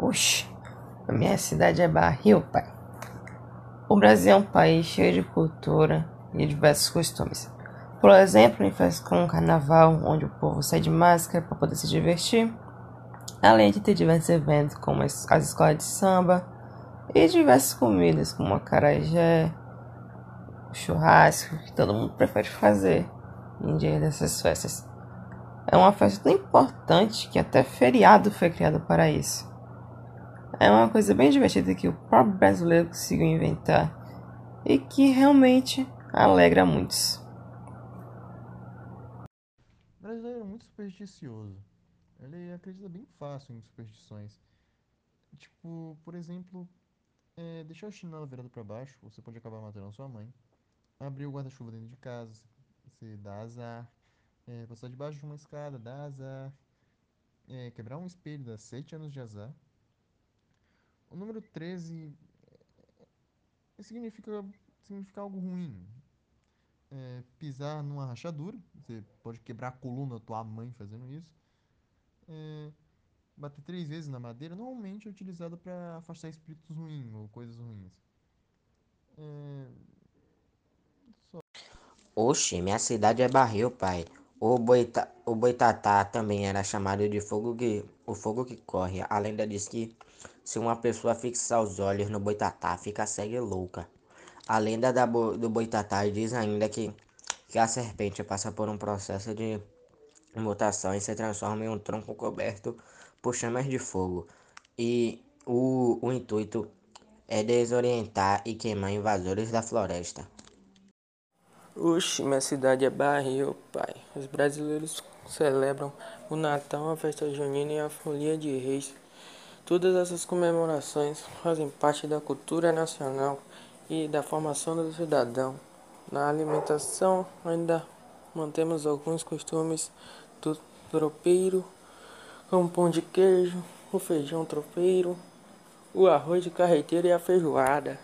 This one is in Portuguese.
Oxe, a minha cidade é barril, pai. O Brasil é um país cheio de cultura e diversos costumes. Por exemplo, em festas como o carnaval, onde o povo sai de máscara para poder se divertir, além de ter diversos eventos como as escolas de samba e diversas comidas como acarajé, churrasco, que todo mundo prefere fazer em dia dessas festas. É uma festa tão importante que até feriado foi criado para isso. É uma coisa bem divertida que o próprio brasileiro conseguiu inventar e que realmente alegra muitos. O brasileiro é muito supersticioso. Ele acredita bem fácil em superstições. Tipo, por exemplo, é, deixar o chinelo virado para baixo, você pode acabar matando a sua mãe. Abrir o guarda-chuva dentro de casa, você dá azar. É, passar debaixo de uma escada dá azar. É, quebrar um espelho dá 7 anos de azar. O número 13 é, significa, significa algo ruim. É, pisar numa rachadura, você pode quebrar a coluna da tua mãe fazendo isso. É, bater três vezes na madeira normalmente é utilizado para afastar espíritos ruins ou coisas ruins. É, só. Oxe, minha cidade é barril, pai. O, boita, o boitatá também era chamado de fogo que, o fogo que corre. A lenda diz que se uma pessoa fixar os olhos no boitatá, fica cega louca. A lenda da, do boitatá diz ainda que, que a serpente passa por um processo de mutação e se transforma em um tronco coberto por chamas de fogo. E o, o intuito é desorientar e queimar invasores da floresta. Oxe, minha cidade é barril, pai. Os brasileiros celebram o Natal, a festa junina e a folia de reis. Todas essas comemorações fazem parte da cultura nacional e da formação do cidadão. Na alimentação, ainda mantemos alguns costumes do tropeiro, como pão de queijo, o feijão tropeiro, o arroz de carreteiro e a feijoada.